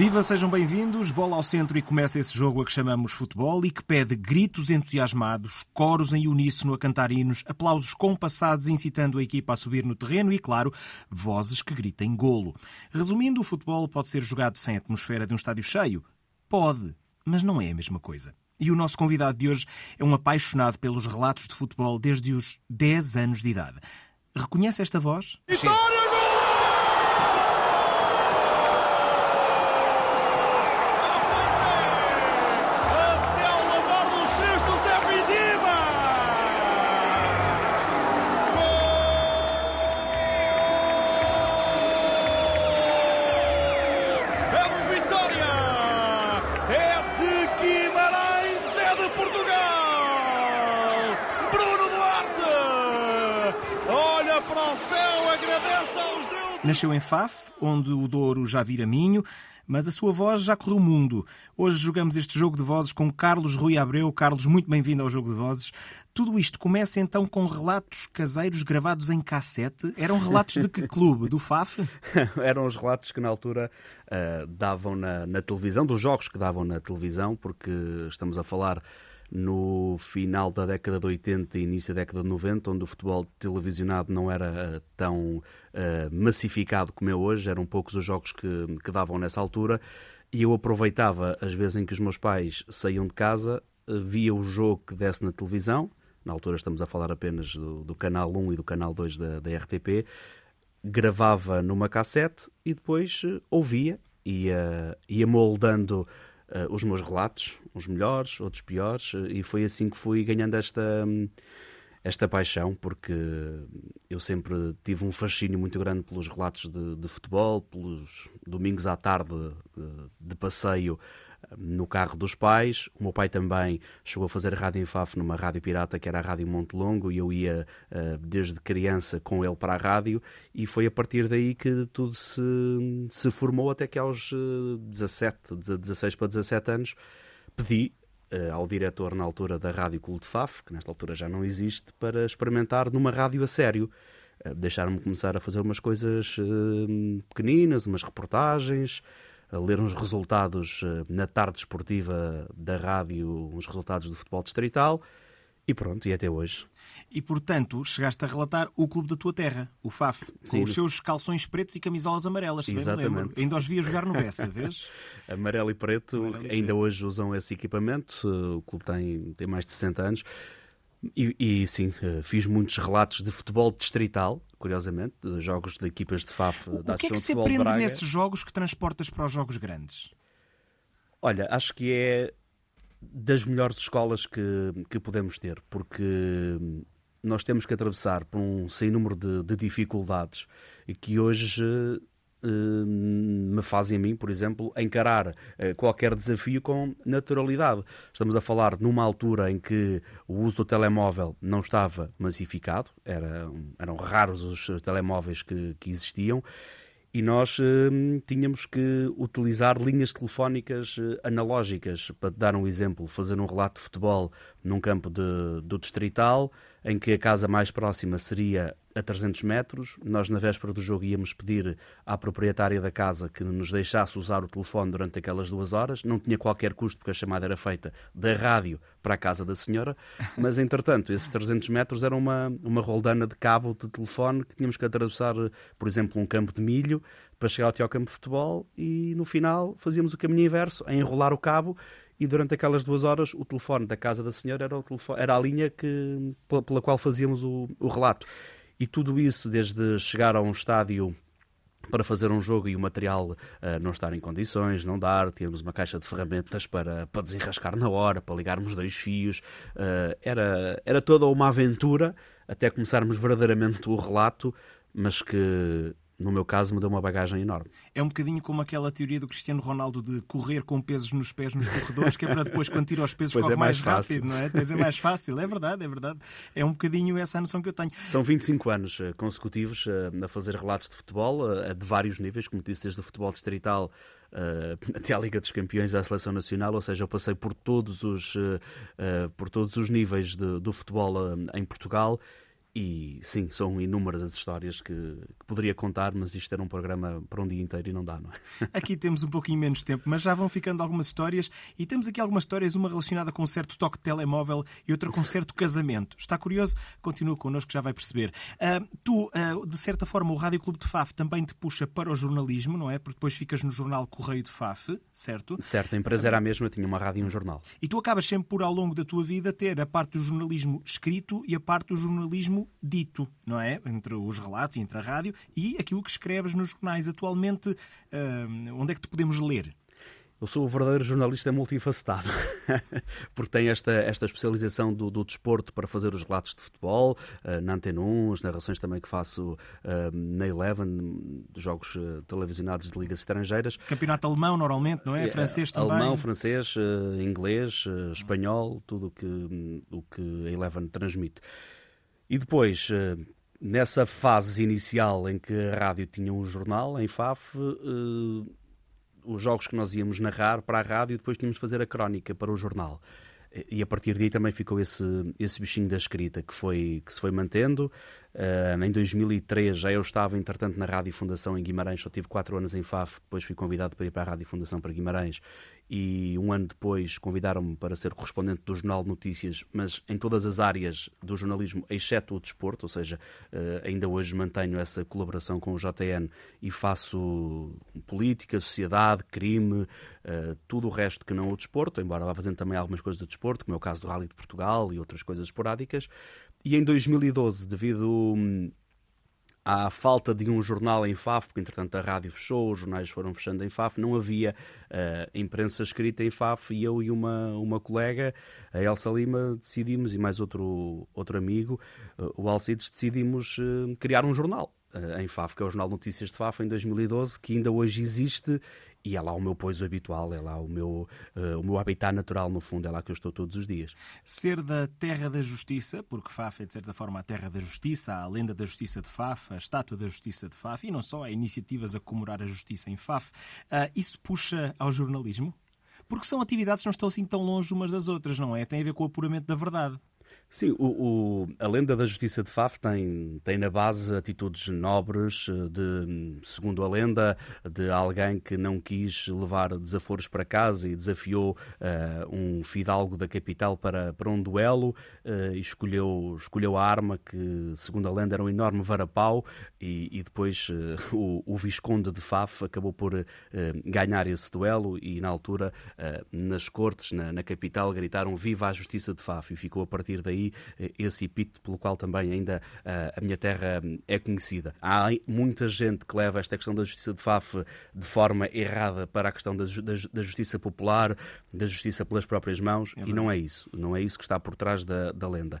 Viva, sejam bem-vindos. Bola ao centro e começa esse jogo a que chamamos futebol e que pede gritos entusiasmados, coros em uníssono a cantar hinos, aplausos compassados incitando a equipa a subir no terreno e, claro, vozes que gritem golo. Resumindo, o futebol pode ser jogado sem a atmosfera de um estádio cheio? Pode, mas não é a mesma coisa. E o nosso convidado de hoje é um apaixonado pelos relatos de futebol desde os 10 anos de idade. Reconhece esta voz? Vitória! Nasceu em Faf, onde o Douro já vira minho, mas a sua voz já correu o mundo. Hoje jogamos este jogo de vozes com Carlos Rui Abreu. Carlos, muito bem-vindo ao jogo de vozes. Tudo isto começa então com relatos caseiros gravados em cassete. Eram relatos de que clube? Do FAF? Eram os relatos que na altura uh, davam na, na televisão, dos jogos que davam na televisão, porque estamos a falar no final da década de 80 e início da década de 90, onde o futebol televisionado não era eh, tão uh, massificado como é hoje, eram poucos os jogos que, que davam nessa altura, e eu aproveitava as vezes em que os meus pais saíam de casa, eh, via o jogo que desse na televisão, na altura estamos a falar apenas do, do canal 1 e do canal 2 da, da RTP, gravava numa cassete e depois ouvia, ia, ia moldando uh, os meus relatos, uns melhores, outros piores, uh, e foi assim que fui ganhando esta, um, esta paixão, porque eu sempre tive um fascínio muito grande pelos relatos de, de futebol, pelos domingos à tarde de, de passeio no carro dos pais. O meu pai também chegou a fazer rádio em Faf numa rádio pirata que era a Rádio Monte Longo e eu ia uh, desde criança com ele para a rádio e foi a partir daí que tudo se, se formou até que aos 17, uh, 16 para 17 anos pedi uh, ao diretor na altura da Rádio Clube de Faf, que nesta altura já não existe, para experimentar numa rádio a sério. Deixaram-me começar a fazer umas coisas pequeninas, umas reportagens, a ler uns resultados eh, na tarde esportiva da rádio, uns resultados do futebol distrital. E pronto, e até hoje. E portanto, chegaste a relatar o clube da tua terra, o FAF, com Sim. os seus calções pretos e camisolas amarelas, se Exatamente. bem me lembro. Ainda os via jogar no Bessa, vês? Amarelo e preto, Amarelo e ainda preto. hoje usam esse equipamento. O clube tem, tem mais de 60 anos. E, e, sim, eh, fiz muitos relatos de futebol distrital, curiosamente, jogos de equipas de FAF o, da O que é que se aprende nesses jogos que transportas para os jogos grandes? Olha, acho que é das melhores escolas que, que podemos ter, porque nós temos que atravessar por um sem número de, de dificuldades e que hoje me fazem a mim, por exemplo, encarar eh, qualquer desafio com naturalidade. Estamos a falar numa altura em que o uso do telemóvel não estava massificado, era, eram raros os telemóveis que, que existiam e nós uh, tínhamos que utilizar linhas telefónicas analógicas. Para te dar um exemplo, fazer um relato de futebol num campo de, do Distrital, em que a casa mais próxima seria a 300 metros. Nós, na véspera do jogo, íamos pedir à proprietária da casa que nos deixasse usar o telefone durante aquelas duas horas. Não tinha qualquer custo, porque a chamada era feita da rádio para a casa da senhora. Mas, entretanto, esses 300 metros era uma, uma roldana de cabo de telefone que tínhamos que atravessar, por exemplo, um campo de milho para chegar até ao campo de futebol e, no final, fazíamos o caminho inverso, a enrolar o cabo e durante aquelas duas horas o telefone da casa da senhora era, o telefone, era a linha que, pela, pela qual fazíamos o, o relato. E tudo isso, desde chegar a um estádio para fazer um jogo e o material uh, não estar em condições, não dar, tínhamos uma caixa de ferramentas para, para desenrascar na hora, para ligarmos dois fios. Uh, era, era toda uma aventura até começarmos verdadeiramente o relato, mas que no meu caso, me deu uma bagagem enorme. É um bocadinho como aquela teoria do Cristiano Ronaldo de correr com pesos nos pés nos corredores, que é para depois, quando tira os pesos, pois corre é mais, mais rápido, não é? Depois é mais fácil. É verdade, é verdade. É um bocadinho essa a noção que eu tenho. São 25 anos eh, consecutivos eh, a fazer relatos de futebol, eh, de vários níveis, como disse, desde o futebol distrital até à Liga dos Campeões à Seleção Nacional, ou seja, eu passei por todos os, por todos os níveis de, do futebol em Portugal E sim, são inúmeras as histórias que, que, poderia contar, mas isto era um programa para um dia inteiro e não dá, não é? Aqui temos um pouquinho menos tempo, mas já vão ficando algumas histórias e temos aqui algumas histórias, uma relacionada com um certo toque de telemóvel e outra com um certo casamento. Está curioso? Continua connosco que já vai perceber. Uh, tu, uh, de certa forma, o Rádio Clube de Faf também te puxa para o jornalismo, não é? Porque depois ficas no jornal Correio de Faf, certo? Certo, a empresa era a mesma, tinha uma rádio e um jornal. E tu acabas sempre por, ao longo da tua vida, ter a parte do jornalismo escrito e a parte do jornalismo dito, não é? Entre os relatos, entre a rádio e aquilo que escreves nos jornais. Atualmente, onde é que te podemos ler? Eu sou o verdadeiro jornalista multifacetado, porque tenho esta, esta especialização do, do desporto para fazer os relatos de futebol, uh, na Antena 1, as narrações também que faço uh, na Eleven, jogos uh, televisionados de ligas estrangeiras. Campeonato alemão, normalmente, não é? Francês também? Alemão, francês, inglês, espanhol, tudo o que, o que a Eleven transmite. E depois, eh, nessa fase inicial em que a rádio tinha um jornal, em FAF, eh, os jogos que nós íamos narrar para a rádio, depois tínhamos de fazer a crónica para o jornal. E a partir daí também ficou esse, esse bichinho da escrita que, foi, que se foi mantendo. Uh, em 2003 já eu estava, entretanto, na Rádio Fundação em Guimarães, só tive quatro anos em FAF, depois fui convidado para ir para a Rádio Fundação para Guimarães e um ano depois convidaram-me para ser correspondente do Jornal de Notícias, mas em todas as áreas do jornalismo, exceto o desporto, ou seja, uh, ainda hoje mantenho essa colaboração com o JN e faço política, sociedade, crime, uh, tudo o resto que não o desporto, embora vá fazendo também algumas coisas do desporto, como é o caso do Rally de Portugal e outras coisas esporádicas. E em 2012, devido hum, à falta de um jornal em Faf, porque entretanto a rádio fechou, os jornais foram fechando em Faf, não havia uh, imprensa escrita em Faf e eu e uma, uma colega, a Elsa Lima, decidimos, e mais outro, outro amigo, uh, o Alcides, decidimos uh, criar um jornal. Em Faf, que é o Jornal Notícias de Faf, em 2012, que ainda hoje existe e é lá o meu poiso habitual, é lá o meu, uh, o meu habitat natural, no fundo, é lá que eu estou todos os dias. Ser da terra da justiça, porque Faf é de certa forma a terra da justiça, a lenda da justiça de Faf, a estátua da justiça de Faf, e não só, há iniciativas a comemorar a justiça em Faf, uh, isso puxa ao jornalismo? Porque são atividades que não estão assim tão longe umas das outras, não é? Tem a ver com o apuramento da verdade. Sim, o, o, a lenda da justiça de Faf tem, tem na base atitudes nobres, eh, de, segundo a lenda, de alguém que não quis levar desaforos para casa e desafiou uh, um fidalgo da capital para, para um duelo uh, e escolheu, escolheu a arma que, segundo a lenda, era um enorme varapau e, e depois uh, o, o, Visconde de Faf acabou por ganhar esse duelo e, na altura, nas cortes, na, na capital, gritaram Viva a justiça de Faf! E ficou a partir daí aí eh, esse epíteto pelo qual também ainda eh, a minha terra hum, é conhecida. Há muita gente que leva esta questão da justiça de Faf de forma errada para a questão da justiça popular, da justiça pelas próprias mãos, é e não é isso. Não é isso que está por trás da, da lenda.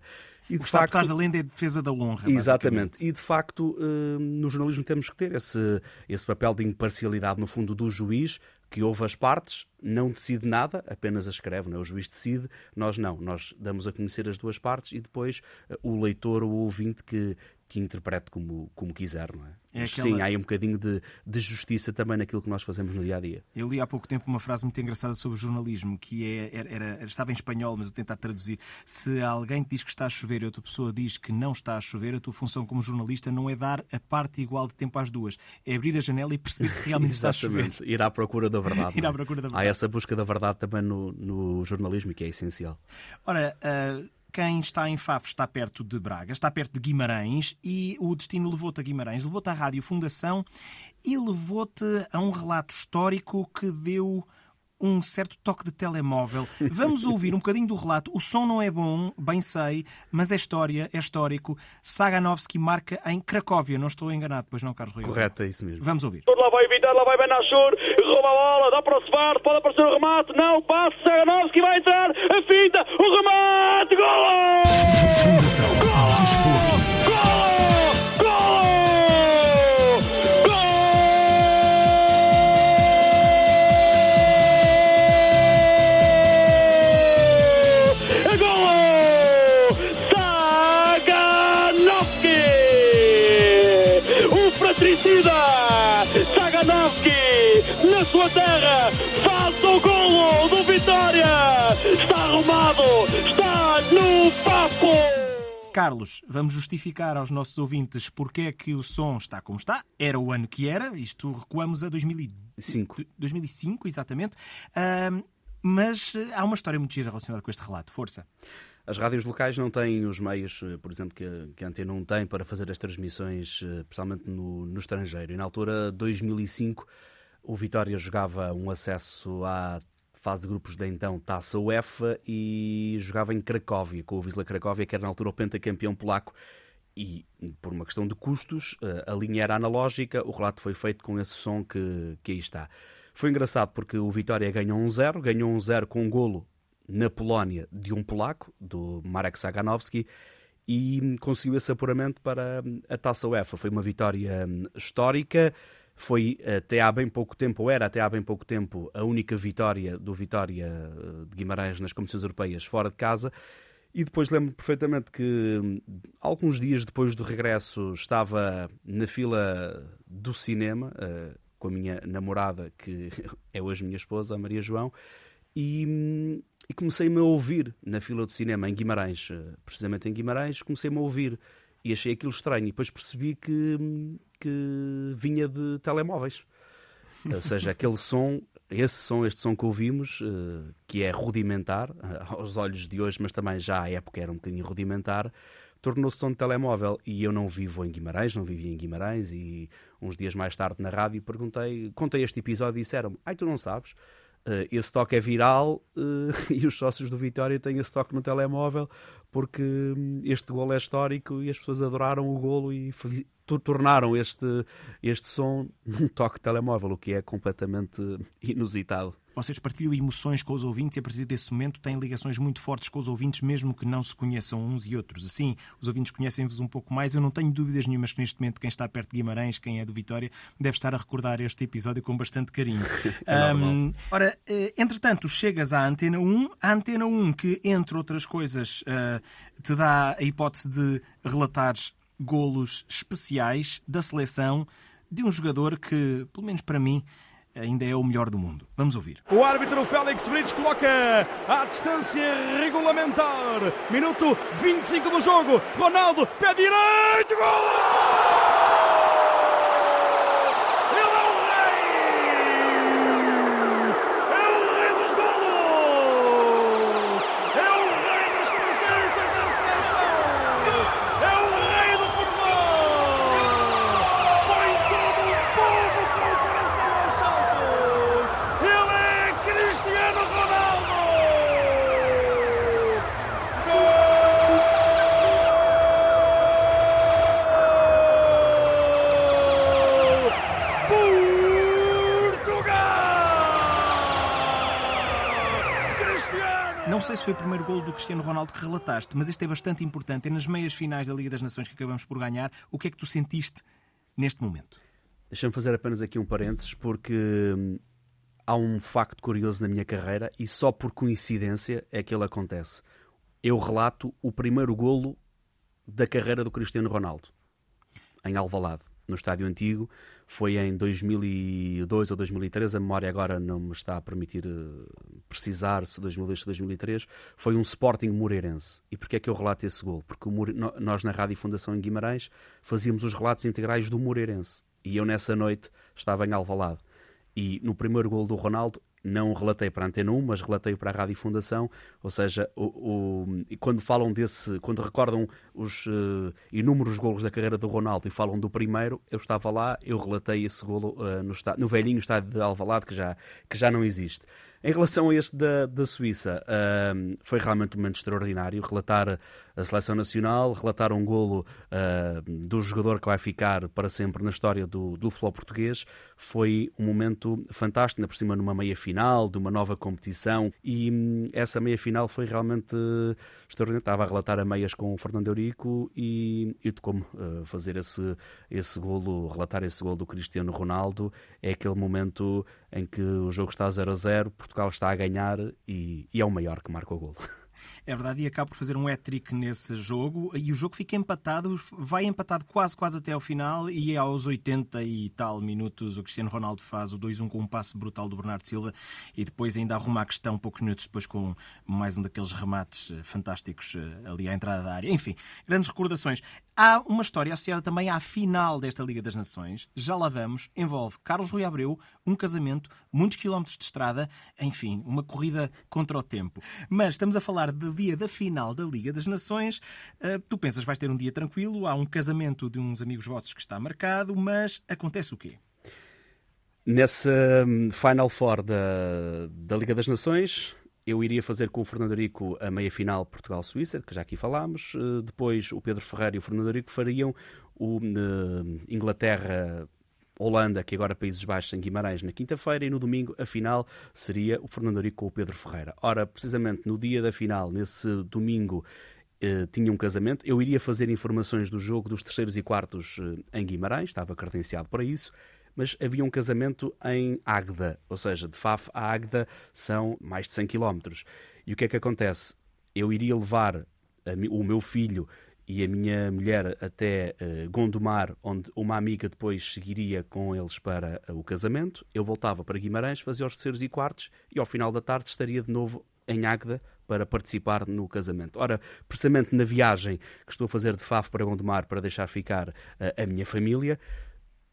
E de o facto, por trás da lenda é a defesa da honra. Exatamente. E de facto, hum, no jornalismo temos que ter esse, esse papel de imparcialidade, no fundo, do juiz, que ouve as partes, não decide nada, apenas a escreve, não é? o juiz decide, nós não, nós damos a conhecer as duas partes e depois uh, o leitor ou o ouvinte que, que interprete como, como quiser, não é? é aquela... Sim, há aí um bocadinho de, de justiça também naquilo que nós fazemos no dia a dia. Eu li há pouco tempo uma frase muito engraçada sobre jornalismo, que é, era, era, estava em espanhol, mas vou tentar traduzir. Se alguém te diz que está a chover e outra pessoa diz que não está a chover, a tua função como jornalista não é dar a parte igual de tempo às duas, é abrir a janela e perceber se realmente está a chover. Ir à procura da verdade. Ir à procura da verdade. Há essa busca da verdade também no, no jornalismo, que é essencial. Ora, uh, quem está em Faf está perto de Braga, está perto de Guimarães e o destino levou-te a Guimarães, levou-te à Rádio Fundação e levou-te a um relato histórico que deu um certo toque de telemóvel. Vamos ouvir um bocadinho do relato. O som não é bom, bem sei, mas é história, é histórico. Saganovski marca em Cracóvia, não estou enganado, pois não, Carlos Rio? Correto, é isso mesmo. Vamos ouvir. Lá vai Vidal, lá vai Benachur, rouba a bola, dá para o Svart, pode aparecer o remate, não, passa, Saganovski vai entrar, a finta, o remate, gol! Gol! Carlos, vamos justificar aos nossos ouvintes porque é que o som está como está. Era o ano que era, isto recuamos a 2005, 2005 exatamente. Uh, mas eh, há uma história muito gira relacionada com este relato. Força. As rádios locais não têm os meios, eh, por exemplo, que a, que a Antena 1 tem para fazer as transmissões, eh, principalmente no, no estrangeiro. E na altura, 2005, o Vitória jogava um acesso à fase de grupos da então Taça UEFA e jogava em Cracóvia, com o Wisla Cracóvia, que era na altura o pentacampeão polaco. E por uma questão de custos, a linha era analógica, o relato foi feito com esse som que, que aí está. Foi engraçado porque o Vitória ganhou um 0, ganhou um 0 com um golo na Polónia de um polaco, do Marek Saganowski, e conseguiu esse apuramento para a Taça UEFA. Foi uma vitória hum, histórica, foi até há bem pouco tempo, ou era até há bem pouco tempo, a única vitória do Vitória eh, de Guimarães nas competições europeias fora de casa. E depois lembro perfeitamente que alguns dias depois do regresso estava na fila do cinema, eh, com a minha namorada, que é hoje minha esposa, a Maria João, e, e comecei-me a ouvir na fila do cinema em Guimarães, eh, precisamente em Guimarães, comecei-me a ouvir e achei aquilo estranho. E depois percebi que, que vinha de telemóveis. Ou seja, aquele som, esse som, este som que ouvimos, eh, que é rudimentar aos olhos de hoje, mas também já à época era um bocadinho rudimentar, tornou-se som de telemóvel. E eu não vivo em Guimarães, não vivia em Guimarães. E uns dias mais tarde na rádio perguntei, contei este episódio e disseram-me: Ai, tu não sabes? Uh, esse toque é viral uh, e os sócios do Vitória têm esse toque no telemóvel porque hum, este golo é histórico e as pessoas adoraram o golo e tornaram este, este som num toque telemóvel, o que é completamente inusitado. Vocês partilham emoções com os ouvintes e a partir desse momento têm ligações muito fortes com os ouvintes, mesmo que não se conheçam uns e outros. Assim, os ouvintes conhecem-vos um pouco mais. Eu não tenho dúvidas nenhumas que neste momento quem está perto de Guimarães, quem é do Vitória, deve estar a recordar este episódio com bastante carinho. é um, ora, eh, entretanto, chegas à Antena 1, a Antena 1 que, entre outras coisas, eh, te dá a hipótese de relatares golos especiais da seleção de um jogador que, pelo menos para mim, ainda é o melhor do mundo. Vamos ouvir. O árbitro Félix Brits coloca a distância regulamentar. Minuto 25 do jogo. Ronaldo, pé direito, gol! Não sei se foi o primeiro golo do Cristiano Ronaldo que relataste, mas este é bastante importante. É nas meias finais da Liga das Nações que acabamos por ganhar. O que é que tu sentiste neste momento? Deixa-me fazer apenas aqui um parênteses, porque hum, há um facto curioso na minha carreira e só por coincidência é que ele acontece. Eu relato o primeiro golo da carreira do Cristiano Ronaldo, em Alvalade no estádio antigo. Foi em 2002 ou 2003, a memória agora não me está a permitir eh, precisar se 2002 ou 2003. Foi um Sporting Moreirense. E porquê é que eu relato esse gol? Porque nós na Rádio Fundação em Guimarães fazíamos os relatos integrais do Moreirense. E eu nessa noite estava em Alvalade. E no primeiro gol do Ronaldo não relatei para a Antena 1, mas relatei para a Rádio Fundação, ou seja, o, o, quando falam desse, quando recordam os uh, inúmeros golos da carreira do Ronaldo e falam do primeiro, eu estava lá, eu relatei esse golo uh, no, no velhinho estádio de Alvalade, que já, que já não existe. Em relação a este da, da Suíça, uh, foi realmente um momento extraordinário. Relatar a seleção nacional, relatar um golo uh, do jogador que vai ficar para sempre na história do, do futebol português, foi um momento fantástico, ainda por cima numa meia final, de uma nova competição, e um, essa meia final foi realmente extraordinária. Estava a relatar a meias com o Fernando Eurico e, e como uh, fazer esse, esse golo, relatar esse golo do Cristiano Ronaldo. É aquele momento em que o jogo está 0 a 0, Portugal está a ganhar e, e é o maior que marca o golo. É verdade, e acaba por fazer um hat-trick nesse jogo e o jogo fica empatado, vai empatado quase, quase até ao final e aos 80 e tal minutos o Cristiano Ronaldo faz o 2-1 com um passe brutal do Bernardo Silva e depois ainda arruma a questão poucos minutos depois com mais um daqueles remates eh, fantásticos eh, ali à entrada da área. Enfim, grandes recordações. Há uma história associada também à final desta Liga das Nações. Já lá vamos. Envolve Carlos Rui Abreu, um casamento, muitos quilómetros de estrada, enfim, uma corrida contra o tempo. Mas estamos a falar do dia da final da Liga das Nações. Eh, tu pensas vais ter um dia tranquilo, há um casamento de uns amigos vossos que está marcado, mas acontece o quê? Nessa hum, Final Four da, da Liga das Nações, eu iria fazer com o Fernando Rico a meia-final Portugal-Suíça, que já aqui falámos. Eh, depois o Pedro Ferreira e o Fernando Rico fariam o uh, Inglaterra Holanda, que agora Países Baixos em Guimarães, na quinta-feira, e no domingo a final seria o Fernando Rico com o Pedro Ferreira. Ora, precisamente no dia da final, nesse domingo, eh, tinha um casamento. Eu iria fazer informações do jogo dos terceiros e quartos eh, em Guimarães, estava credenciado para isso mas havia um casamento em Águeda, ou seja, de Faf a Águeda são mais de 100 km. E o que é que acontece? Eu iria levar o meu filho e a minha mulher até uh, Gondomar, onde uma amiga depois seguiria com eles para uh, o casamento. Eu voltava para Guimarães, fazia os terceiros e quartos e ao final da tarde estaria de novo em Águeda para participar no casamento. Ora, precisamente na viagem que estou a fazer de Faf para Gondomar para deixar ficar uh, a minha família,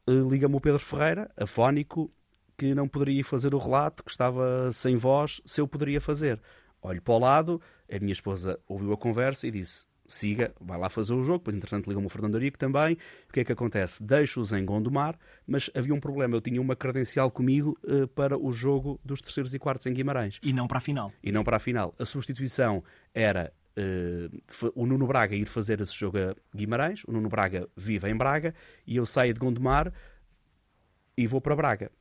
liga-me o Pedro Ferreira, afónico, que não poderia fazer o relato, que estava sem voz, se eu poderia fazer. Olho para o lado, a minha esposa ouviu a conversa e disse: siga, vai lá fazer o jogo. Depois, entretanto, ligou-me o Fernando Arico também. O que é que acontece? Deixo-os em Gondomar, mas havia um problema. Eu tinha uma credencial comigo uh, para o jogo dos terceiros e quartos em Guimarães. E não para a final. E não para a final. A substituição era uh, o Nuno Braga ir fazer esse jogo a Guimarães. O Nuno Braga vive em Braga e eu saio de Gondomar e vou para Braga.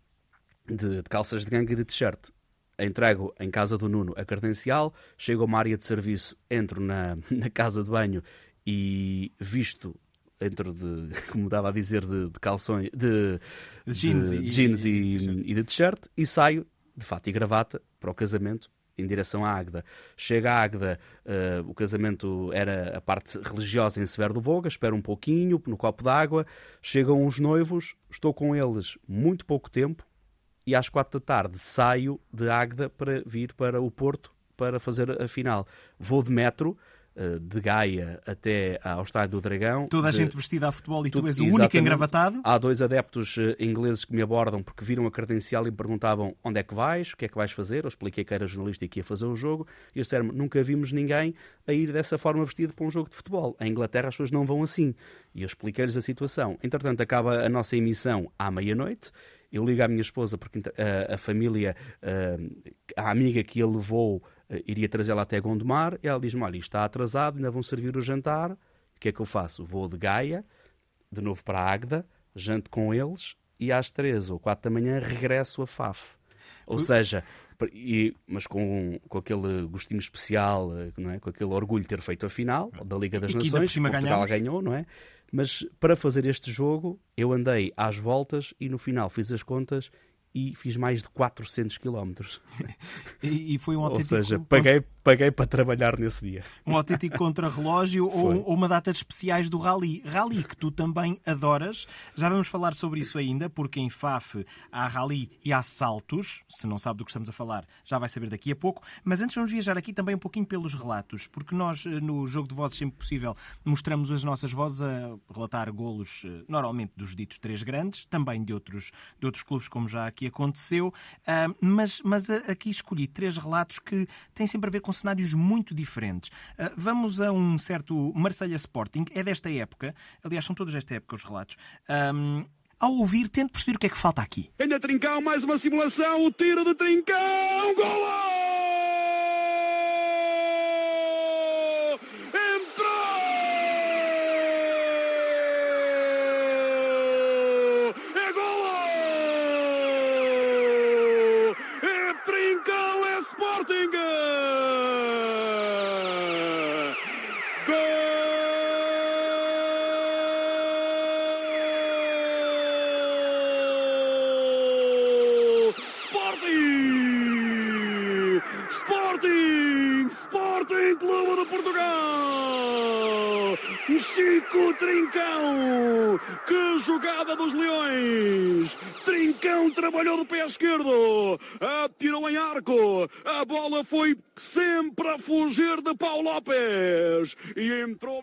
De, de calças de gangue e de t-shirt entrego em casa do Nuno a credencial, chego a uma área de serviço, entro na, na casa de banho e visto entro de, como estava a dizer, de, de calções, de, de jeans, de, e, jeans e, e, e de t-shirt e saio de fato e gravata para o casamento em direção à Águeda. Chega à Águeda, uh, o casamento era a parte religiosa em Severo do Voga, espero um pouquinho no copo d'água, chegam os noivos, estou com eles muito pouco tempo, e às quatro da tarde saio de Águeda para vir para o Porto para fazer a final. Vou de metro, eh, de Gaia até ao Estádio do Dragão. Toda a de... gente vestida a futebol e tu és o único engravatado? Há dois adeptos eh, ingleses que me abordam porque viram a credencial e me perguntavam onde é que vais, o que é que vais fazer. Eu expliquei que era jornalista e que ia fazer o jogo. E eles disseram nunca vimos ninguém a ir dessa forma vestido para um jogo de futebol. Em Inglaterra as pessoas não vão assim. E eu expliquei-lhes a situação. Entretanto, acaba a nossa emissão à meia-noite eu ligo à minha esposa porque a, eh, a família, a, eh, a amiga que ele levou, eh, iria trazê-la até Gondomar, e ela diz-me: Olha, isto está atrasado, ainda vão servir o jantar. O que é que eu faço? Vou de Gaia, de novo para a Águeda, janto com eles e às três ou quatro da manhã regresso a Faf. Ou seja, e, mas com, com aquele gostinho especial, não é? com aquele orgulho de ter feito a final da Liga das Nações, Portugal ganhamos. ganhou, não é? Mas para fazer este jogo, eu andei às voltas e no final fiz as contas e fiz mais de 400 quilómetros. E, foi um autêntico... Ou seja, paguei, paguei para trabalhar nesse dia. Um autêntico contrarrelógio ou, ou uma data de especiais do Rally. Rally que tu também adoras. Já vamos falar sobre isso ainda, porque em FAF há Rally e há saltos. Se não sabe do que estamos a falar, já vai saber daqui a pouco. Mas antes vamos viajar aqui também um pouquinho pelos relatos, porque nós eh, no jogo de vozes sempre possível mostramos as nossas vozes a relatar golos eh, normalmente dos ditos três grandes, também de outros, de outros clubes, como já aqui aconteceu, mas, mas aqui escolhi três relatos que têm sempre a ver com cenários muito diferentes. Uh, vamos a um certo Marselha Sporting, é desta época, aliás, são todos desta época os relatos. Ao ouvir, tento perceber o que é que falta aqui. Ainda Trincão, mais uma simulação, o tiro de Trincão, golo!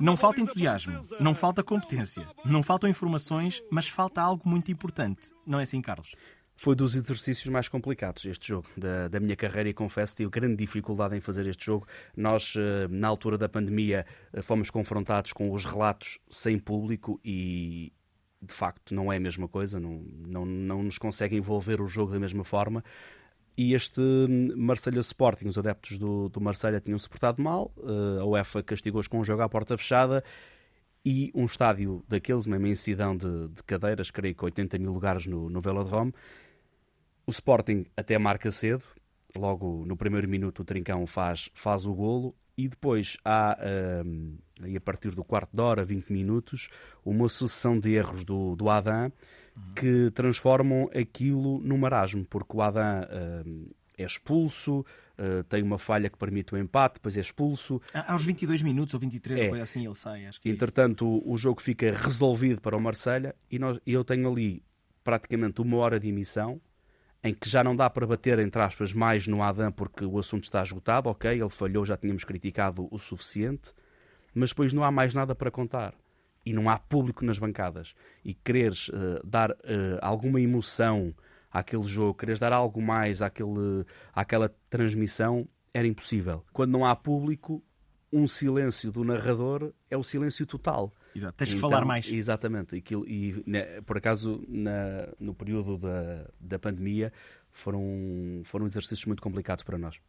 Não falta entusiasmo, não falta competência, não faltam informações, mas falta algo muito importante. Não é assim, Carlos? Foi dos exercícios mais complicados este jogo da, da minha carreira e confesso tive grande dificuldade em fazer este jogo. Nós, eh, na altura da pandemia, eh, fomos confrontados com os relatos sem público e, de facto, não é a mesma coisa, não, não, não nos consegue envolver o jogo da mesma forma. E este Marselha Sporting, os adeptos do, do Marselha tinham-se portado mal, eh, a UEFA castigou-os com um jogo à porta fechada e um estádio daqueles, uma imensidão de, de cadeiras, creio que 80 mil lugares no, no Velodrome, o Sporting até marca cedo, logo no primeiro minuto o Trincão faz, faz o golo e depois há, um, a partir do quarto de hora, 20 minutos, uma sucessão de erros do, do Adam que transformam aquilo num marasmo, porque o Adam um, é expulso, uh, tem uma falha que permite o empate, depois é expulso. Aos 22 minutos ou 23, é. ou assim ele sai. Acho que é Entretanto, é o jogo fica resolvido para o Marselha e nós, eu tenho ali praticamente uma hora de emissão em que já não dá para bater, entre aspas, mais no Adam porque o assunto está esgotado, ok, ele falhou, já tínhamos criticado o suficiente, mas depois não há mais nada para contar. E não há público nas bancadas. E quereres uh, dar uh, alguma emoção àquele jogo, quereres dar algo mais àquele, àquela transmissão, era impossível. Quando não há público, um silêncio do narrador é o silêncio total. Exato, tens então, que falar mais. Exatamente. Aquilo, e, né, por acaso, na, no período da, da pandemia, foram, foram exercícios muito complicados para nós.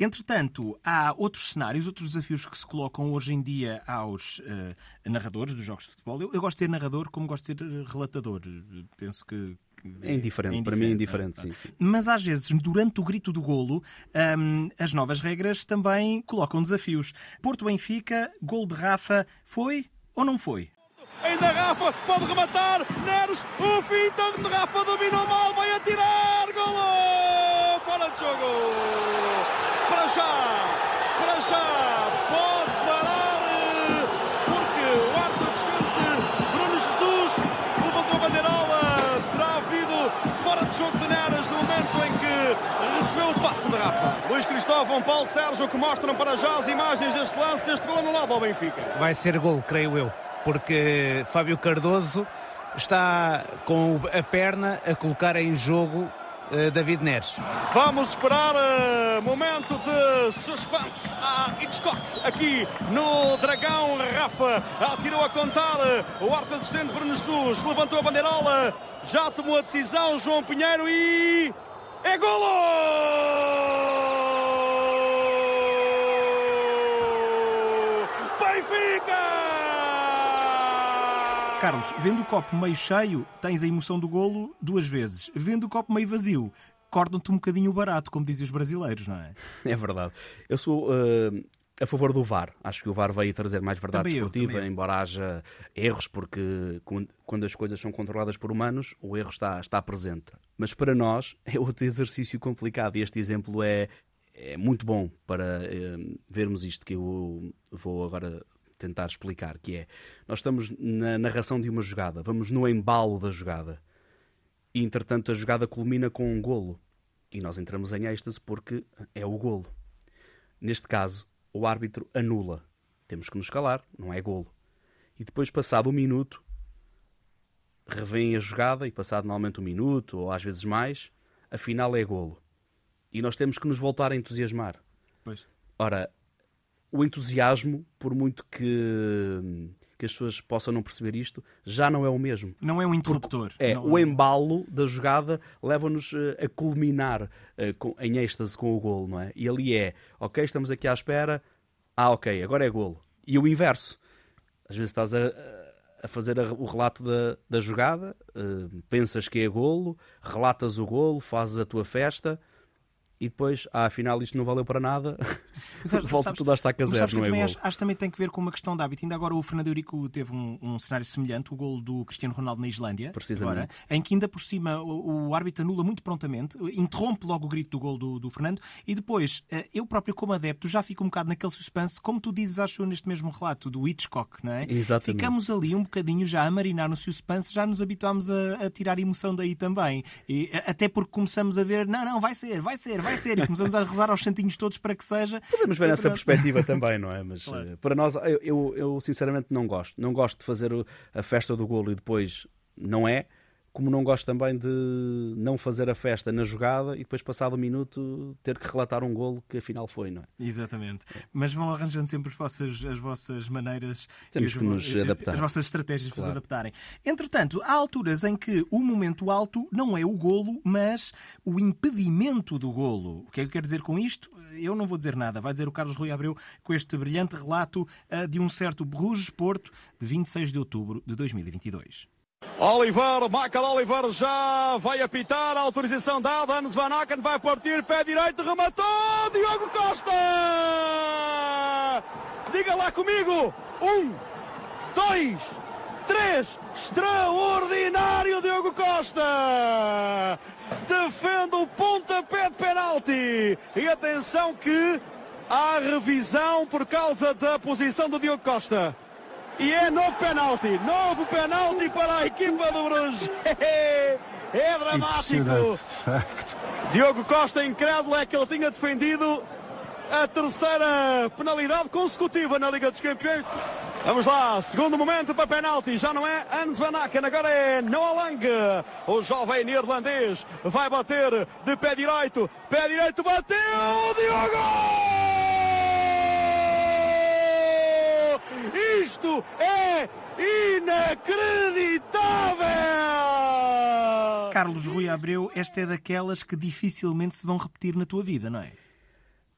Entretanto, há outros cenários, outros desafios que se colocam hoje em dia aos uh, narradores dos jogos de futebol. Eu, eu, gosto de ser narrador como gosto de ser eh, relatador. Penso que. É indiferente, é para mim é indiferente, sim, sim. Mas às vezes, durante o grito do golo, um, as novas regras também colocam desafios. Porto Benfica, gol de Rafa, foi ou não foi? Ainda Rafa, pode rematar, Neres, o finta de Rafa dominou mal, vai atirar, golo! Fora de jogo! Para já, para já, pode parar, porque o árbitro assistente Bruno Jesus levantou a bandeirola, terá havido fora de jogo de Neres no momento em que recebeu o passe de Rafa. Luís Cristóvão, Paulo Sérgio que mostram para já as imagens deste lance, deste gol anulado ao Benfica. Vai ser gol, creio eu porque Fábio Cardoso está com a perna a colocar em jogo David Neres. Vamos esperar uh, momento de suspense a Hitchcock aqui no Dragão. Rafa atirou a contar uh, o arco assistente Bruno Jesus, levantou a bandeirola, já tomou a decisão João Pinheiro e é golo! Carlos, vendo o copo meio cheio, tens a emoção do golo duas vezes. Vendo o copo meio vazio, cortam-te um bocadinho barato, como dizem os brasileiros, não é? É verdade. Eu sou uh, a favor do VAR. Acho que o VAR veio trazer mais verdade também esportiva, eu, embora haja erros, porque quando as coisas são controladas por humanos, o erro está, está presente. Mas para nós é outro exercício complicado e este exemplo é, é muito bom para uh, vermos isto que eu vou agora tentar explicar, que é, nós estamos na narração de uma jogada, vamos no embalo da jogada, e entretanto a jogada culmina com um golo, e nós entramos em êxtase porque é o golo. Neste caso, o árbitro anula. Temos que nos calar, não é golo. E depois, passado um minuto, revém a jogada e passado normalmente um minuto, ou às vezes mais, afinal é golo. E nós temos que nos voltar a entusiasmar. Pois. Ora, o entusiasmo, por muito que, que as pessoas possam não perceber isto, já não é o mesmo. Não é um interruptor. Porque, é, não... o embalo da jogada leva-nos eh, a culminar uh, com, em êxtase com o golo, não é? E ali é, ok, estamos aqui à espera, ah, ok, agora é golo. E o inverso. Às vezes estás a, a fazer o relato da, da jogada, uh, pensas que é golo, relatas o golo, fazes a tua festa e depois, ah, afinal isto não valeu para nada, Mas, Volta tudo a estar a zero, não é também acho, acho, também tem que ver com uma questão de hábito. Ainda agora o Fernando Eurico teve um, um cenário semelhante, o gol do Cristiano Ronaldo na Islândia, agora, em que ainda por cima o, o, árbitro anula muito prontamente, interrompe logo o grito do gol do, do Fernando e depois eh, eu próprio como adepto já fico um bocado naquele suspense, como tu dizes, acho neste mesmo relato do Hitchcock, não é? Exatamente. Ficamos ali um bocadinho já a marinar no suspense, já nos habituámos a, a tirar emoção daí também. E, até porque começamos a ver, não, não, vai ser, vai ser, vai ser, e começamos a rezar aos santinhos todos para que seja. Podemos ver nessa perspectiva também, não é? Mas claro. Eh, para nós, eu, eu, eu, sinceramente não gosto. Não gosto de fazer a festa do golo e depois não é como não gosto também de não fazer a festa na jogada e depois, passado um minuto, ter que relatar um golo que afinal foi, não é? Exatamente. Mas vão arranjando sempre as vossas, as vossas maneiras Temos que nos adaptar. As vossas estratégias claro. para se adaptarem. Entretanto, há alturas em que o momento alto não é o golo, mas o impedimento do golo. O que é que eu quero dizer com isto? Eu não vou dizer nada. Vai dizer o Carlos Rui Abreu com este brilhante relato uh, de um certo Bruges Porto de 26 de outubro de 2022. Oliver, Michael Oliver já vai apitar, autorização dada, Hans Van Aken vai partir, pé direito, rematou, Diogo Costa! Diga lá comigo, um, dois, três, extraordinário Diogo Costa! Defende o pontapé de penalti! E atenção que há revisão por causa da posição do Diogo Costa. E é novo penalti. Novo penalti para a equipa do Bruges. É dramático. Diogo Costa, incrédulo, é que ele tinha defendido a terceira penalidade consecutiva na Liga dos Campeões. Vamos lá, segundo momento para penalti, já não é Hans Van Aken, agora é Noah Lang, o jovem neerlandês, vai bater de pé direito, pé direito bateu, Diogo! Isto é inacreditável! Carlos Rui Abreu, esta é daquelas que dificilmente se vão repetir na tua vida, não é?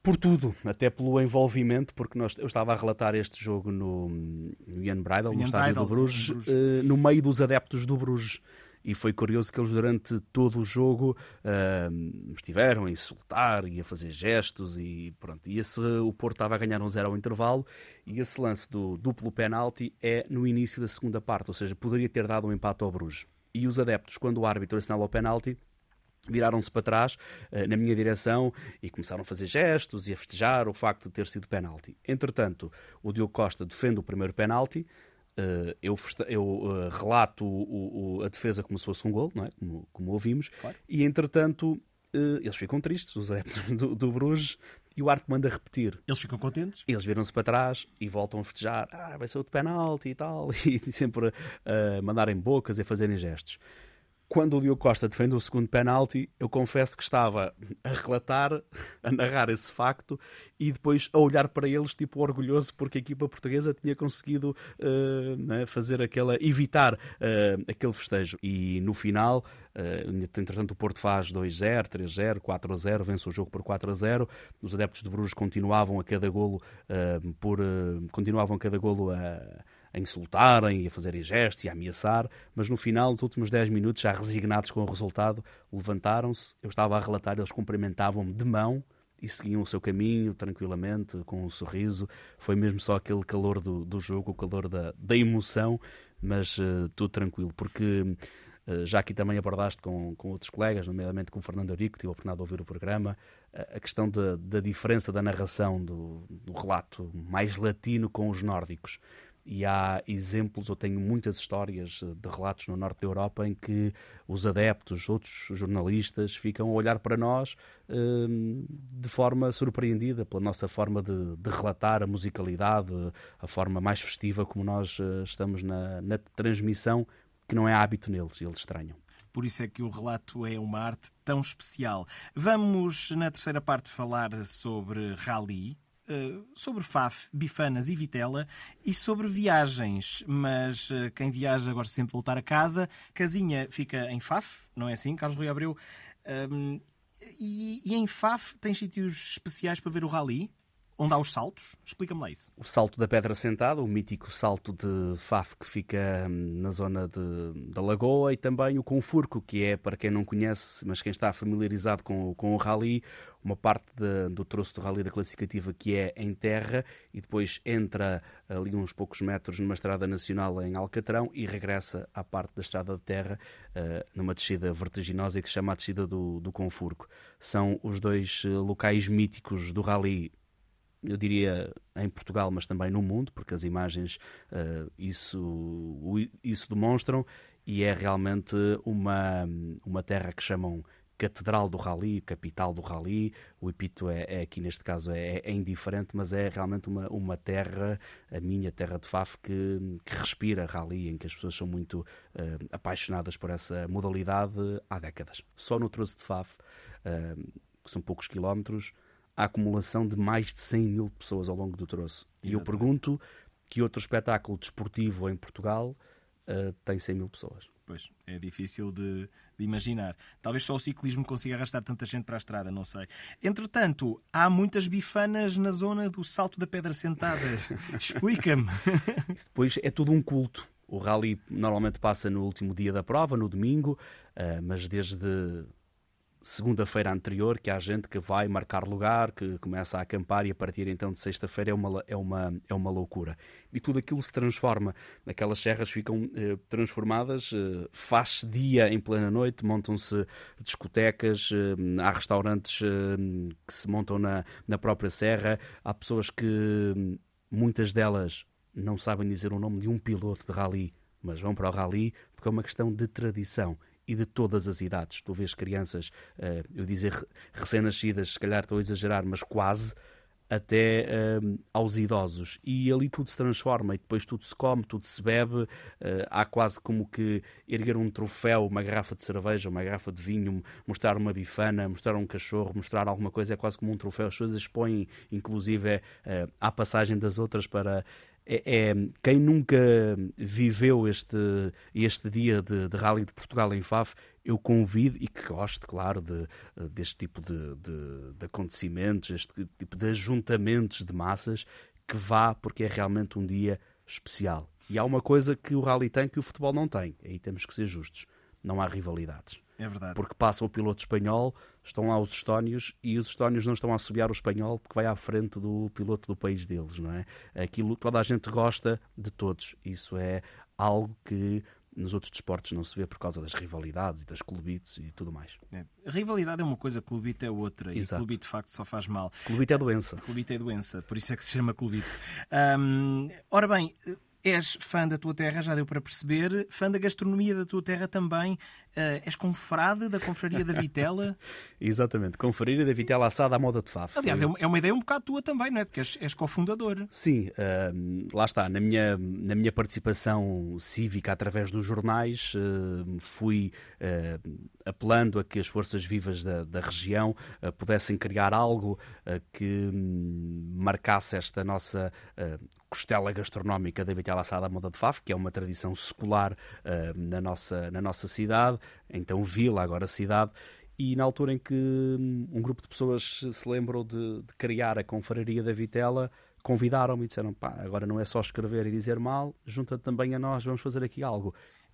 Por tudo, até pelo envolvimento, porque nós, eu estava a relatar este jogo no, no Ian Bridal, no estádio Bridal, do Bruges, Bruges. Uh, no meio dos adeptos do Bruges e foi curioso que eles durante todo o jogo uh, estiveram a insultar e a fazer gestos e pronto. E esse, o Porto estava a ganhar um zero ao intervalo e esse lance do duplo penalti é no início da segunda parte, ou seja, poderia ter dado um empate ao Bruges. E os adeptos, quando o árbitro assinala o penalti, viraram-se para trás uh, na minha direção e começaram a fazer gestos e a festejar o facto de ter sido penalti. Entretanto, o Diogo Costa defende o primeiro penalti, Uh, eu, eu uh, relato o, o, a defesa como se fosse um gol, não é? como, como ouvimos, claro. e entretanto uh, eles ficam tristes, os adeptos do, do Bruges, e o Arte manda repetir. Eles ficam contentes? Eles viram-se para trás e voltam a festejar. Ah, vai ser outro penalti e tal, e sempre a mandarem bocas e a fazerem gestos quando o Diogo Costa defende o segundo penalti, eu confesso que estava a relatar, a narrar esse facto e depois a olhar para eles, tipo orgulhoso, porque a equipa portuguesa tinha conseguido uh, né, fazer aquela, evitar uh, aquele festejo. E no final, uh, entretanto, o Porto faz 2-0, 3-0, 4-0, vence o jogo por 4-0. Os adeptos de Bruges continuavam a cada golo por continuavam a cada golo a a insultarem a fazerem gestos e a ameaçar, mas no final, nos últimos 10 minutos, já resignados com o resultado, levantaram-se. Eu estava a relatar, eles cumprimentavam-me de mão e seguiam o seu caminho tranquilamente, com um sorriso. Foi mesmo só aquele calor do, do jogo, o calor da, da emoção, mas uh, tudo tranquilo, porque uh, já aqui também abordaste com, com outros colegas, nomeadamente com o Fernando Eurico, tive a oportunidade de ouvir o programa, a questão da, da diferença da narração do, do relato mais latino com os nórdicos e há exemplos, eu tenho muitas histórias de relatos no norte da Europa em que os adeptos, outros jornalistas, ficam a olhar para nós hum, de forma surpreendida pela nossa forma de, de, relatar a musicalidade, a forma mais festiva como nós uh, estamos na, na transmissão, que não é hábito neles, eles estranham. Por isso é que o relato é uma arte tão especial. Vamos, na terceira parte, falar sobre rally, eh, sobre FAF, bifanas e vitela e sobre viagens. Mas uh, quem viaja gosta sempre de voltar a casa. Casinha fica em FAF, não é assim, Carlos Rui Abreu? Um, e, e, em FAF tem sítios especiais para ver o rally? Onde há os saltos? Explica-me lá isso. O salto da Pedra Sentada, o mítico salto de Faf que fica hum, na zona de, da Lagoa e também o Confurco, que é, para quem não conhece, mas quem está familiarizado com, com o rally, uma parte de, do troço do rally da classificativa que é em terra e depois entra ali uns poucos metros numa estrada nacional em Alcatrão e regressa à parte da estrada de terra uh, numa descida vertiginosa que se chama a descida do, do Confurco. São os dois uh, locais míticos do rally eu diria em Portugal, mas também no mundo, porque as imagens uh, isso, isso demonstram, e é realmente uma, uma terra que chamam catedral do rally, capital do rally. O Epito é, é aqui neste caso é, é, indiferente, mas é realmente uma, uma terra, a minha terra de Faf, que, que respira rally, em que as pessoas são muito uh, apaixonadas por essa modalidade há décadas. Só no troço de Faf, uh, que são poucos quilómetros, a acumulação de mais de 100 mil pessoas ao longo do troço. Exatamente. E eu pergunto que outro espetáculo desportivo em Portugal uh, tem 100 mil pessoas. Pois, é difícil de, de, imaginar. Talvez só o ciclismo consiga arrastar tanta gente para a estrada, não sei. Entretanto, há muitas bifanas na zona do Salto da Pedra Sentada. Explica-me. Depois é tudo um culto. O rally normalmente passa no último dia da prova, no domingo, uh, mas desde segunda-feira anterior, que há gente que vai marcar lugar, que começa a acampar e a partir então de sexta-feira é uma, é, uma, é uma loucura. E tudo aquilo se transforma. Aquelas serras ficam eh, transformadas, eh, faz-se dia em plena noite, montam-se discotecas, eh, há restaurantes eh, que se montam na, na própria serra, há pessoas que muitas delas não sabem dizer o nome de um piloto de rally, mas vão para o rally porque é uma questão de tradição e de todas as idades. Tu vês crianças, uh, eu dizer recém-nascidas, se calhar estou a exagerar, mas quase, até uh, aos idosos. E ali tudo se transforma e depois tudo se come, tudo se bebe. Uh, há quase como que erguer um troféu, uma garrafa de cerveja, uma garrafa de vinho, mostrar uma bifana, mostrar um cachorro, mostrar alguma coisa, é quase como um troféu. As coisas expõem, inclusive, uh, à passagem das outras para é, é, quem nunca viveu este, este dia de, de Rally de Portugal em Faf, eu convido e que goste, claro, de, deste tipo de, de, de acontecimentos, este tipo de ajuntamentos de massas, que vá, porque é realmente um dia especial. E há uma coisa que o Rally tem que o futebol não tem, aí temos que ser justos: não há rivalidades. É verdade. Porque passa o piloto espanhol, estão lá os estónios e os estónios não estão a assobiar o espanhol porque vai à frente do piloto do país deles, não é? Aquilo toda a gente gosta de todos. Isso é algo que nos outros desportos não se vê por causa das rivalidades e das clubites e tudo mais. É. Rivalidade é uma coisa, clubite é outra. Exato. E clubite de facto só faz mal. Clubite é doença. Clubite é doença, por isso é que se chama clubite. Ora bem, és fã da tua terra, já deu para perceber, fã da gastronomia da tua terra também. Uh, és confrade da Confraria da Vitela? Exatamente, Confraria da Vitela assada à moda de Faf. Aliás, é, é uma ideia um bocado tua também, não é? Porque és, és cofundador. Sim, uh, lá está. Na minha, na minha participação cívica através dos jornais, uh, fui apelando a que as forças vivas da, da região pudessem criar algo que um, marcasse esta nossa costela gastronómica da Vitela assada à moda de Faf, que é uma tradição secular na, nossa, na nossa cidade então vila, agora cidade, e na altura em que hum, um grupo de pessoas se lembrou de, de criar a Confraria da Vitela, convidaram-me e disseram: pá, agora não é só escrever e dizer mal, junta também a nós, vamos fazer aqui algo.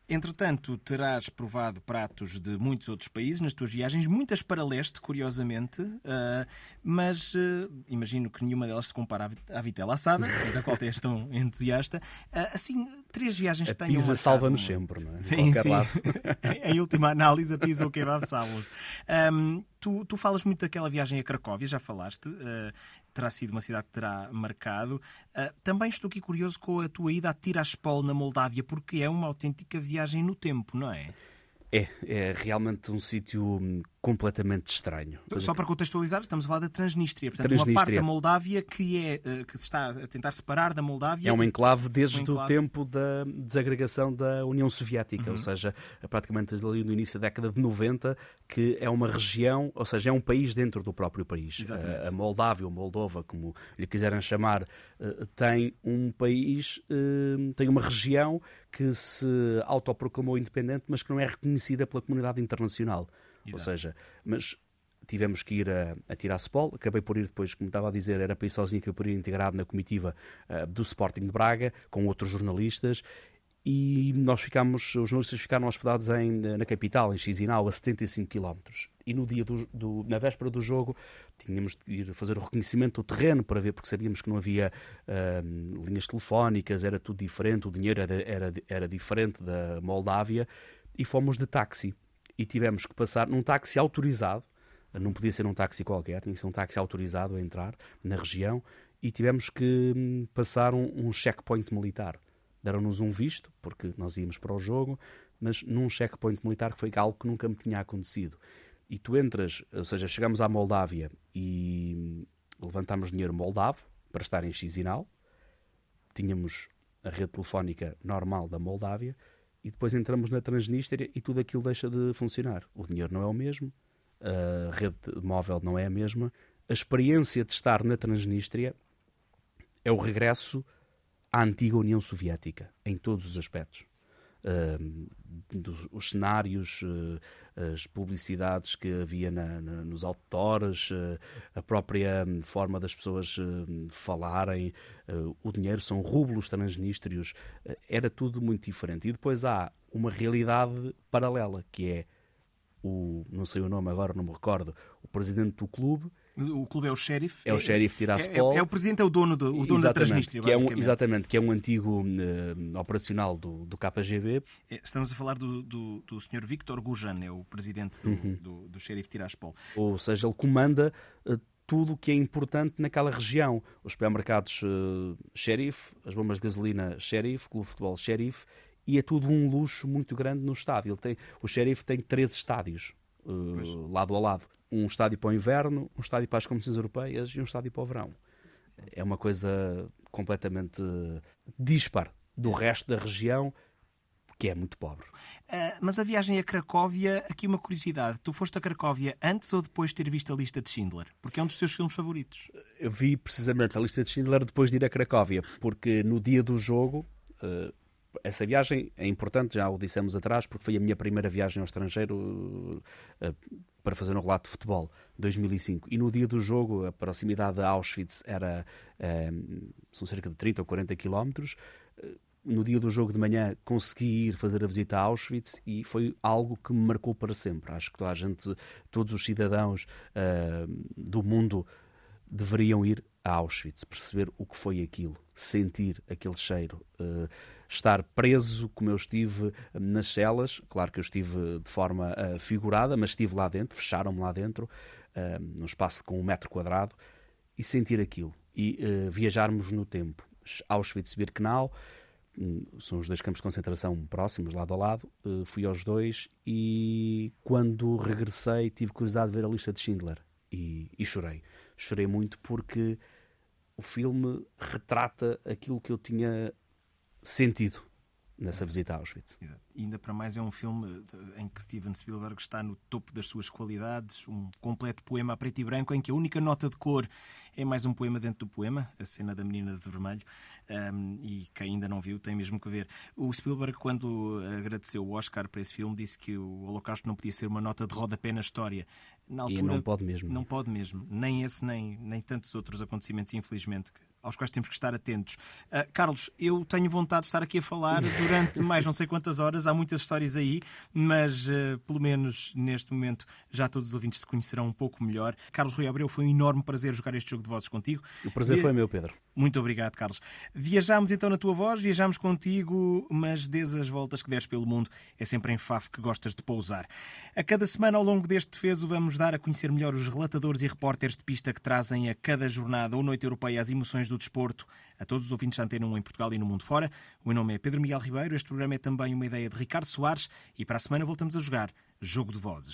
Entretanto, terás provado pratos de muitos outros países nas tuas viagens, muitas para leste, curiosamente, uh, mas uh, imagino que nenhuma delas se compara à vitela assada, da qual és tão entusiasta. Uh, assim, três viagens que tenham. A pizza salva-nos sempre, não é? Sim, sim. em última análise, a pizza o kebab salva-nos. Um, tu, tu falas muito daquela viagem a Cracóvia, já falaste, uh, terá sido uma cidade que terá marcado. Uh, também estou aqui curioso com a tua ida a Tiraspol, na Moldávia, porque é uma autêntica viagem no tempo, não é? É, é realmente um sítio hum, completamente estranho. Só para contextualizar, estamos a falar da Transnistria, portanto, Transnistria. uma parte da Moldávia que, é, eh, que se está a tentar separar da Moldávia. É um enclave desde um enclave. o tempo da desagregação da União Soviética, uhum. ou seja, praticamente desde ali no início da década de 90, que é uma região, ou seja, é um país dentro do próprio país. Exatamente. A Moldávia, ou Moldova, como lhe quiserem chamar, eh, tem um país, eh, tem uma região que se autoproclamou independente, mas que não é reconhecida pela comunidade internacional. Exato. Ou seja, mas tivemos que ir a, a Tiraspol. Acabei por ir depois, como estava a dizer, era para ir sozinho, eu por ir integrado na comitiva uh, do Sporting de Braga, com outros jornalistas. E nós ficámos, os jornalistas ficaram hospedados em, na capital, em Chisinau, a 75 km. E no dia do, do, na véspera do jogo, tínhamos de ir fazer o reconhecimento do terreno para ver, porque sabíamos que não havia uh, linhas telefónicas, era tudo diferente, o dinheiro era, era, era diferente da Moldávia. E fomos de táxi. E tivemos que passar num táxi autorizado, não podia ser um táxi qualquer, tinha que ser um táxi autorizado a entrar na região e tivemos que hum, passar um, um checkpoint militar. Deram-nos um visto, porque nós íamos para o jogo, mas num checkpoint militar que foi algo que nunca me tinha acontecido. E tu entras, ou seja, chegamos à Moldávia e hum, levantamos dinheiro moldavo para estar em Chisinau. Tínhamos a rede telefónica normal da Moldávia e depois entramos na Transnistria e tudo aquilo deixa de funcionar. O dinheiro não é o mesmo, a rede móvel não é a mesma. A experiência de estar na Transnistria é o regresso à antiga União Soviética, em todos os aspectos. Uh, dos, os cenários, uh, as publicidades que havia na, na, nos outdoors, uh, a própria forma das pessoas falarem, o dinheiro são rublos transnístrios, era tudo muito diferente. E depois há uma realidade paralela, que é o, não sei o nome agora, não me recordo, o presidente do clube. O clube é o Sheriff. É o Sheriff Tiraspol. É, é, é, o presidente, é o dono, do, o dono da Transnistria, que é um, Exatamente, que é um antigo uh, operacional do, do KGB. É, estamos a falar do, do, do Sr. Victor Gujan, é o presidente do, uhum. do, do Sheriff Tiraspol. Ou seja, ele comanda uh, tudo o que é importante naquela região. Os supermercados uh, Sheriff, as bombas de gasolina Sheriff, Clube de Futebol Sheriff e é tudo um luxo muito grande no estádio. Ele tem, o Sheriff tem três estádios, uh, lado a lado. Um estádio para o inverno, um estádio para as competições europeias e um estádio para o verão. É uma coisa completamente dispar do resto da região, que é muito pobre. Uh, mas a viagem a Cracóvia, aqui uma curiosidade. Tu foste a Cracóvia antes ou depois de ter visto a lista de Schindler? Porque é um dos teus filmes favoritos. Eu vi precisamente a lista de Schindler depois de ir a Cracóvia, porque no dia do jogo, uh, essa viagem é importante, já o dissemos atrás, porque foi a minha primeira viagem ao estrangeiro uh, para fazer um relato de futebol, 2005. E no dia do jogo, a proximidade de Auschwitz era uh, são cerca de 30 ou 40 quilómetros. Uh, no dia do jogo de manhã consegui ir fazer a visita a Auschwitz e foi algo que me marcou para sempre. Acho que toda a gente, todos os cidadãos do mundo deveriam ir a Auschwitz, perceber o que foi aquilo, sentir aquele cheiro, uh, estar preso como eu estive nas celas. Claro que eu estive de forma uh, figurada, mas estive lá dentro, fecharam-me lá dentro, uh, num espaço com um metro quadrado, e sentir aquilo. E viajarmos no tempo. Auschwitz-Birkenau, hum, são os dois campos de concentração próximos, lado a lado. fui aos dois e quando regressei tive curiosidade de ver a lista de Schindler e, e chorei chorei muito porque o filme retrata aquilo que eu tinha sentido nessa visita a Auschwitz. Exato. E ainda para mais é um filme em que Steven Spielberg está no topo das suas qualidades, um completo poema a preto e branco em que a única nota de cor é mais um poema dentro do poema, a cena da menina de vermelho, um, e quem ainda não viu tem mesmo que ver. O Spielberg, quando agradeceu o Oscar para esse filme, disse que o Holocausto não podia ser uma nota de rodapé na história. Na altura, e não pode mesmo. Não pode mesmo. Nem esse, nem, nem tantos outros acontecimentos, infelizmente, aos quais temos que estar atentos. Uh, Carlos, eu tenho vontade de estar aqui a falar durante mais não sei quantas horas, há muitas histórias aí, mas uh, pelo menos neste momento já todos os ouvintes te conhecerão um pouco melhor. Carlos Rui Abreu, foi um enorme prazer jogar este jogo de vozes contigo. O prazer e... foi meu, Pedro. Muito obrigado, Carlos. Viajámos então na tua voz, viajámos contigo, mas desde as voltas que deres pelo mundo, é sempre em Faf que gostas de pousar. A cada semana ao longo deste defeso vamos dar a conhecer melhor os relatadores e repórteres de pista que trazem a cada jornada ou noite europeia as emoções do desporto a todos os ouvintes da Antena 1 em Portugal e no mundo fora. O meu nome é Pedro Miguel Ribeiro, este programa é também uma ideia de Ricardo Soares e para a semana voltamos a jogar Jogo de Vozes.